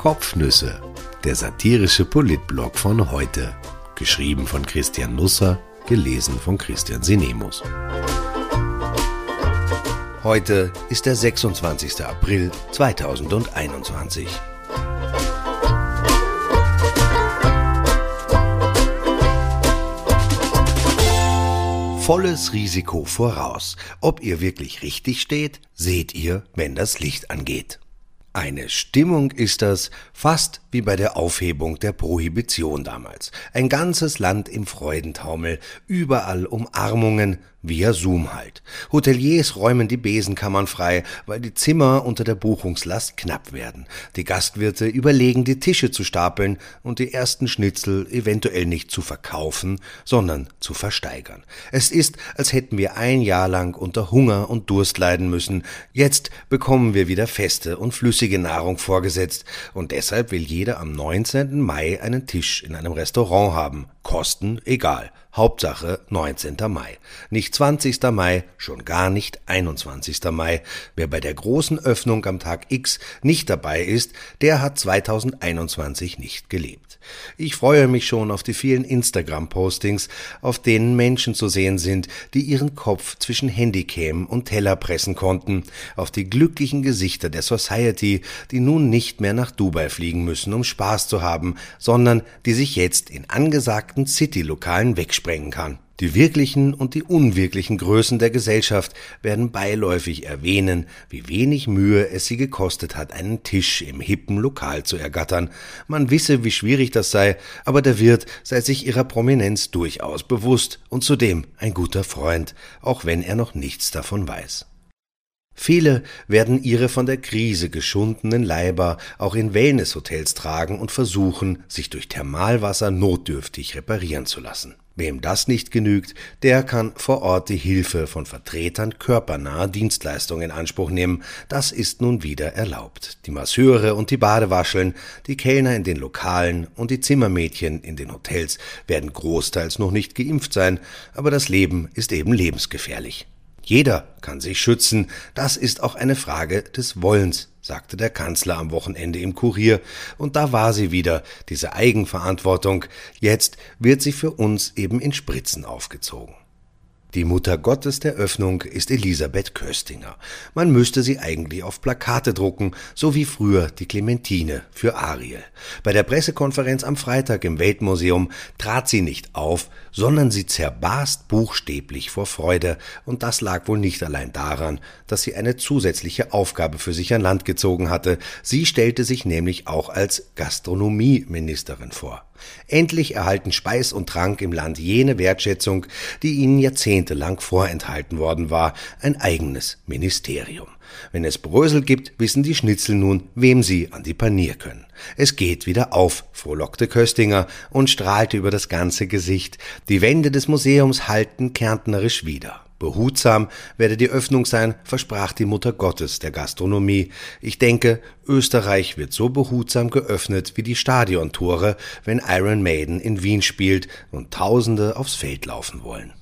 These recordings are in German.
Kopfnüsse, der satirische Politblog von heute. Geschrieben von Christian Nusser, gelesen von Christian Sinemus. Heute ist der 26. April 2021. Volles Risiko voraus. Ob ihr wirklich richtig steht, seht ihr, wenn das Licht angeht. Eine Stimmung ist das, fast wie bei der Aufhebung der Prohibition damals. Ein ganzes Land im Freudentaumel, überall Umarmungen, via Zoom halt. Hoteliers räumen die Besenkammern frei, weil die Zimmer unter der Buchungslast knapp werden. Die Gastwirte überlegen, die Tische zu stapeln und die ersten Schnitzel eventuell nicht zu verkaufen, sondern zu versteigern. Es ist, als hätten wir ein Jahr lang unter Hunger und Durst leiden müssen. Jetzt bekommen wir wieder feste und flüssige Nahrung vorgesetzt und deshalb will jeder am 19. Mai einen Tisch in einem Restaurant haben. Kosten egal. Hauptsache 19. Mai. Nicht 20. Mai, schon gar nicht 21. Mai. Wer bei der großen Öffnung am Tag X nicht dabei ist, der hat 2021 nicht gelebt. Ich freue mich schon auf die vielen Instagram-Postings, auf denen Menschen zu sehen sind, die ihren Kopf zwischen Handycam und Teller pressen konnten, auf die glücklichen Gesichter der Society, die nun nicht mehr nach Dubai fliegen müssen, um Spaß zu haben, sondern die sich jetzt in angesagten City-Lokalen wegsprengen kann. Die wirklichen und die unwirklichen Größen der Gesellschaft werden beiläufig erwähnen, wie wenig Mühe es sie gekostet hat, einen Tisch im hippen Lokal zu ergattern. Man wisse, wie schwierig das sei, aber der Wirt sei sich ihrer Prominenz durchaus bewusst und zudem ein guter Freund, auch wenn er noch nichts davon weiß. Viele werden ihre von der Krise geschundenen Leiber auch in Wellnesshotels tragen und versuchen, sich durch Thermalwasser notdürftig reparieren zu lassen. Wem das nicht genügt, der kann vor Ort die Hilfe von Vertretern körpernaher Dienstleistungen in Anspruch nehmen. Das ist nun wieder erlaubt. Die Masseure und die Badewascheln, die Kellner in den Lokalen und die Zimmermädchen in den Hotels werden großteils noch nicht geimpft sein, aber das Leben ist eben lebensgefährlich. Jeder kann sich schützen, das ist auch eine Frage des Wollens sagte der Kanzler am Wochenende im Kurier, und da war sie wieder, diese Eigenverantwortung, jetzt wird sie für uns eben in Spritzen aufgezogen. Die Mutter Gottes der Öffnung ist Elisabeth Köstinger. Man müsste sie eigentlich auf Plakate drucken, so wie früher die Clementine für Ariel. Bei der Pressekonferenz am Freitag im Weltmuseum trat sie nicht auf, sondern sie zerbarst buchstäblich vor Freude, und das lag wohl nicht allein daran, dass sie eine zusätzliche Aufgabe für sich an Land gezogen hatte. Sie stellte sich nämlich auch als Gastronomieministerin vor. Endlich erhalten Speis und Trank im Land jene Wertschätzung, die ihnen jahrzehntelang vorenthalten worden war, ein eigenes Ministerium. Wenn es Brösel gibt, wissen die Schnitzel nun, wem sie an die Panier können. Es geht wieder auf, frohlockte Köstinger und strahlte über das ganze Gesicht. Die Wände des Museums halten kärntnerisch wieder. Behutsam werde die Öffnung sein, versprach die Mutter Gottes der Gastronomie. Ich denke, Österreich wird so behutsam geöffnet wie die Stadiontore, wenn Iron Maiden in Wien spielt und Tausende aufs Feld laufen wollen.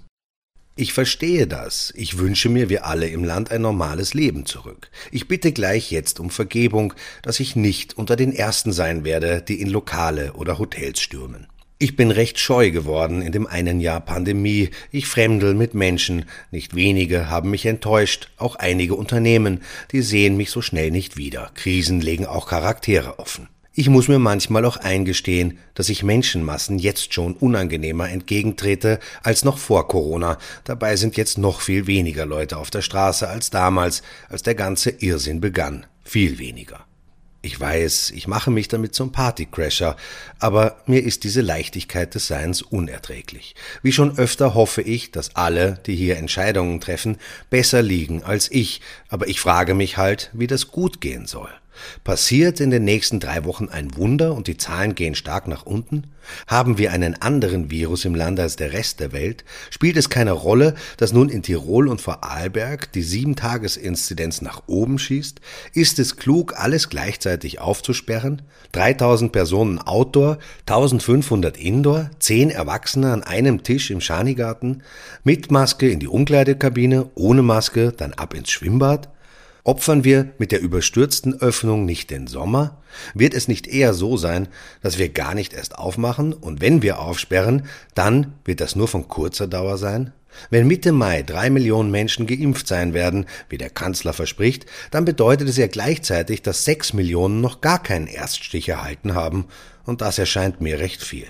Ich verstehe das. Ich wünsche mir, wir alle im Land ein normales Leben zurück. Ich bitte gleich jetzt um Vergebung, dass ich nicht unter den Ersten sein werde, die in Lokale oder Hotels stürmen. Ich bin recht scheu geworden in dem einen Jahr Pandemie. Ich fremdel mit Menschen. Nicht wenige haben mich enttäuscht, auch einige Unternehmen, die sehen mich so schnell nicht wieder. Krisen legen auch Charaktere offen. Ich muss mir manchmal auch eingestehen, dass ich Menschenmassen jetzt schon unangenehmer entgegentrete als noch vor Corona. Dabei sind jetzt noch viel weniger Leute auf der Straße als damals, als der ganze Irrsinn begann. Viel weniger. Ich weiß, ich mache mich damit zum Partycrasher, aber mir ist diese Leichtigkeit des Seins unerträglich. Wie schon öfter hoffe ich, dass alle, die hier Entscheidungen treffen, besser liegen als ich, aber ich frage mich halt, wie das gut gehen soll. Passiert in den nächsten drei Wochen ein Wunder und die Zahlen gehen stark nach unten? Haben wir einen anderen Virus im Land als der Rest der Welt? Spielt es keine Rolle, dass nun in Tirol und Vorarlberg die Sieben-Tages-Inzidenz nach oben schießt? Ist es klug, alles gleichzeitig aufzusperren? 3000 Personen Outdoor, 1500 Indoor, 10 Erwachsene an einem Tisch im Schanigarten, mit Maske in die Umkleidekabine, ohne Maske dann ab ins Schwimmbad? Opfern wir mit der überstürzten Öffnung nicht den Sommer? Wird es nicht eher so sein, dass wir gar nicht erst aufmachen und wenn wir aufsperren, dann wird das nur von kurzer Dauer sein? Wenn Mitte Mai drei Millionen Menschen geimpft sein werden, wie der Kanzler verspricht, dann bedeutet es ja gleichzeitig, dass sechs Millionen noch gar keinen Erststich erhalten haben, und das erscheint mir recht viel.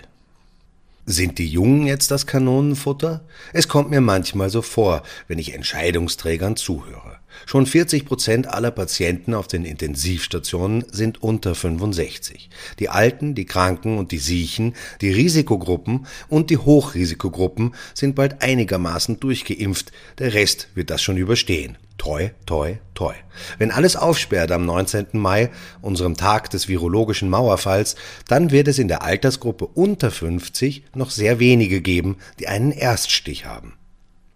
Sind die Jungen jetzt das Kanonenfutter? Es kommt mir manchmal so vor, wenn ich Entscheidungsträgern zuhöre. Schon 40 Prozent aller Patienten auf den Intensivstationen sind unter 65. Die Alten, die Kranken und die Siechen, die Risikogruppen und die Hochrisikogruppen sind bald einigermaßen durchgeimpft. Der Rest wird das schon überstehen. Toi, toi, toi. Wenn alles aufsperrt am 19. Mai, unserem Tag des virologischen Mauerfalls, dann wird es in der Altersgruppe unter 50 noch sehr wenige geben, die einen Erststich haben.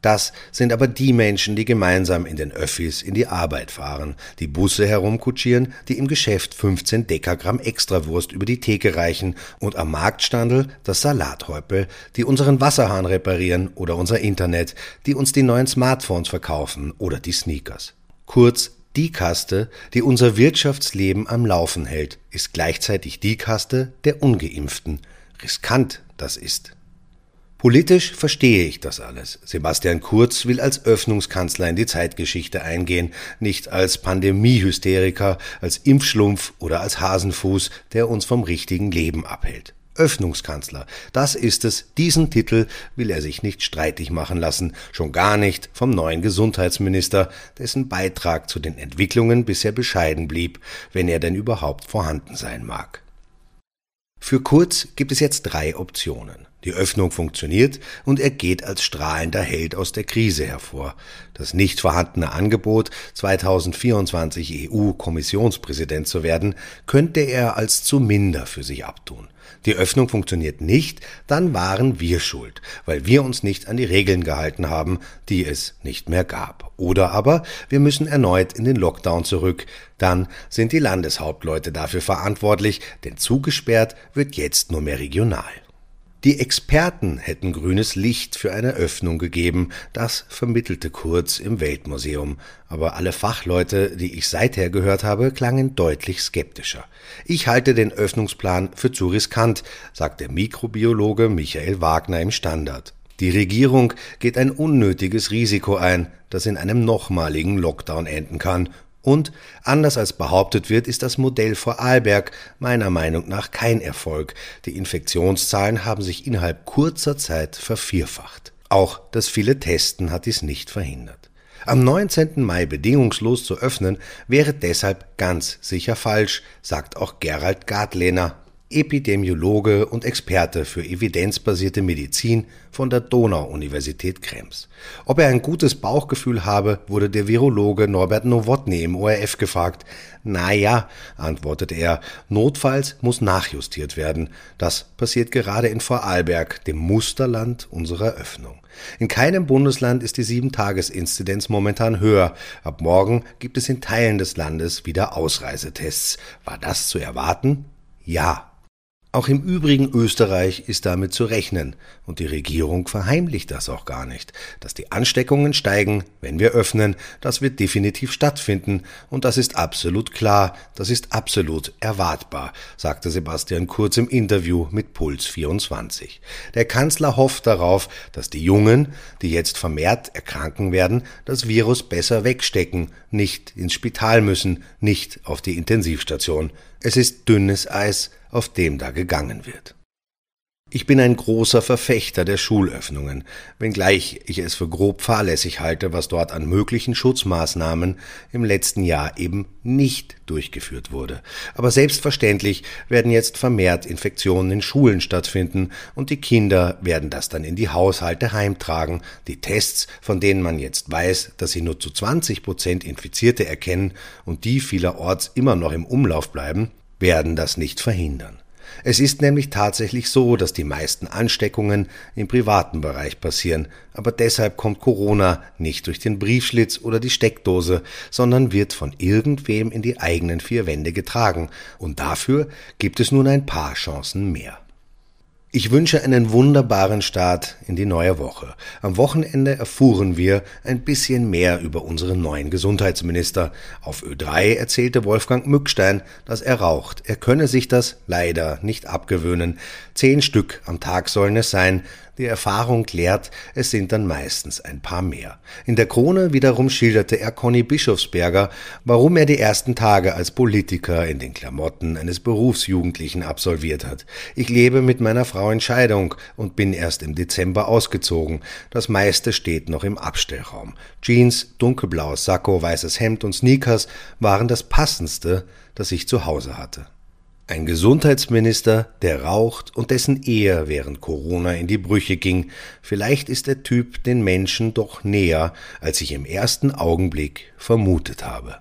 Das sind aber die Menschen, die gemeinsam in den Öffis in die Arbeit fahren, die Busse herumkutschieren, die im Geschäft 15 Dekagramm Extrawurst über die Theke reichen und am Marktstandel das Salathäupel, die unseren Wasserhahn reparieren oder unser Internet, die uns die neuen Smartphones verkaufen oder die Sneakers. Kurz, die Kaste, die unser Wirtschaftsleben am Laufen hält, ist gleichzeitig die Kaste der Ungeimpften. Riskant das ist. Politisch verstehe ich das alles. Sebastian Kurz will als Öffnungskanzler in die Zeitgeschichte eingehen, nicht als Pandemiehysteriker, als Impfschlumpf oder als Hasenfuß, der uns vom richtigen Leben abhält. Öffnungskanzler, das ist es, diesen Titel will er sich nicht streitig machen lassen, schon gar nicht vom neuen Gesundheitsminister, dessen Beitrag zu den Entwicklungen bisher bescheiden blieb, wenn er denn überhaupt vorhanden sein mag. Für Kurz gibt es jetzt drei Optionen. Die Öffnung funktioniert und er geht als strahlender Held aus der Krise hervor. Das nicht vorhandene Angebot, 2024 EU-Kommissionspräsident zu werden, könnte er als zu minder für sich abtun. Die Öffnung funktioniert nicht, dann waren wir schuld, weil wir uns nicht an die Regeln gehalten haben, die es nicht mehr gab. Oder aber wir müssen erneut in den Lockdown zurück, dann sind die Landeshauptleute dafür verantwortlich, denn zugesperrt wird jetzt nur mehr regional. Die Experten hätten grünes Licht für eine Öffnung gegeben, das vermittelte Kurz im Weltmuseum, aber alle Fachleute, die ich seither gehört habe, klangen deutlich skeptischer. Ich halte den Öffnungsplan für zu riskant, sagt der Mikrobiologe Michael Wagner im Standard. Die Regierung geht ein unnötiges Risiko ein, das in einem nochmaligen Lockdown enden kann und, anders als behauptet wird, ist das Modell Vorarlberg meiner Meinung nach kein Erfolg. Die Infektionszahlen haben sich innerhalb kurzer Zeit vervierfacht. Auch das viele Testen hat dies nicht verhindert. Am 19. Mai bedingungslos zu öffnen, wäre deshalb ganz sicher falsch, sagt auch Gerald Gartlehner, Epidemiologe und Experte für evidenzbasierte Medizin von der Donau-Universität Krems. Ob er ein gutes Bauchgefühl habe, wurde der Virologe Norbert Nowotny im ORF gefragt. Na ja, antwortete er, notfalls muss nachjustiert werden. Das passiert gerade in Vorarlberg, dem Musterland unserer Öffnung. In keinem Bundesland ist die Sieben-Tages-Inzidenz momentan höher. Ab morgen gibt es in Teilen des Landes wieder Ausreisetests. War das zu erwarten? Ja. Auch im übrigen Österreich ist damit zu rechnen, und die Regierung verheimlicht das auch gar nicht. Dass die Ansteckungen steigen, wenn wir öffnen, das wird definitiv stattfinden, und das ist absolut klar, das ist absolut erwartbar, sagte Sebastian Kurz im Interview mit Puls 24. Der Kanzler hofft darauf, dass die Jungen, die jetzt vermehrt erkranken werden, das Virus besser wegstecken, nicht ins Spital müssen, nicht auf die Intensivstation. Es ist dünnes Eis, auf dem da gegangen wird. Ich bin ein großer Verfechter der Schulöffnungen, wenngleich ich es für grob fahrlässig halte, was dort an möglichen Schutzmaßnahmen im letzten Jahr eben nicht durchgeführt wurde. Aber selbstverständlich werden jetzt vermehrt Infektionen in Schulen stattfinden und die Kinder werden das dann in die Haushalte heimtragen. Die Tests, von denen man jetzt weiß, dass sie nur zu 20 Prozent Infizierte erkennen und die vielerorts immer noch im Umlauf bleiben, werden das nicht verhindern. Es ist nämlich tatsächlich so, dass die meisten Ansteckungen im privaten Bereich passieren, aber deshalb kommt Corona nicht durch den Briefschlitz oder die Steckdose, sondern wird von irgendwem in die eigenen vier Wände getragen, und dafür gibt es nun ein paar Chancen mehr. Ich wünsche einen wunderbaren Start in die neue Woche. Am Wochenende erfuhren wir ein bisschen mehr über unseren neuen Gesundheitsminister. Auf Ö3 erzählte Wolfgang Mückstein, dass er raucht. Er könne sich das leider nicht abgewöhnen. Zehn Stück am Tag sollen es sein. Die Erfahrung lehrt, es sind dann meistens ein paar mehr. In der Krone wiederum schilderte er Conny Bischofsberger, warum er die ersten Tage als Politiker in den Klamotten eines Berufsjugendlichen absolviert hat. Ich lebe mit meiner Frau in Scheidung und bin erst im Dezember ausgezogen. Das meiste steht noch im Abstellraum. Jeans, dunkelblaues Sakko, weißes Hemd und Sneakers waren das passendste, das ich zu Hause hatte. Ein Gesundheitsminister, der raucht und dessen Ehe während Corona in die Brüche ging. Vielleicht ist der Typ den Menschen doch näher, als ich im ersten Augenblick vermutet habe.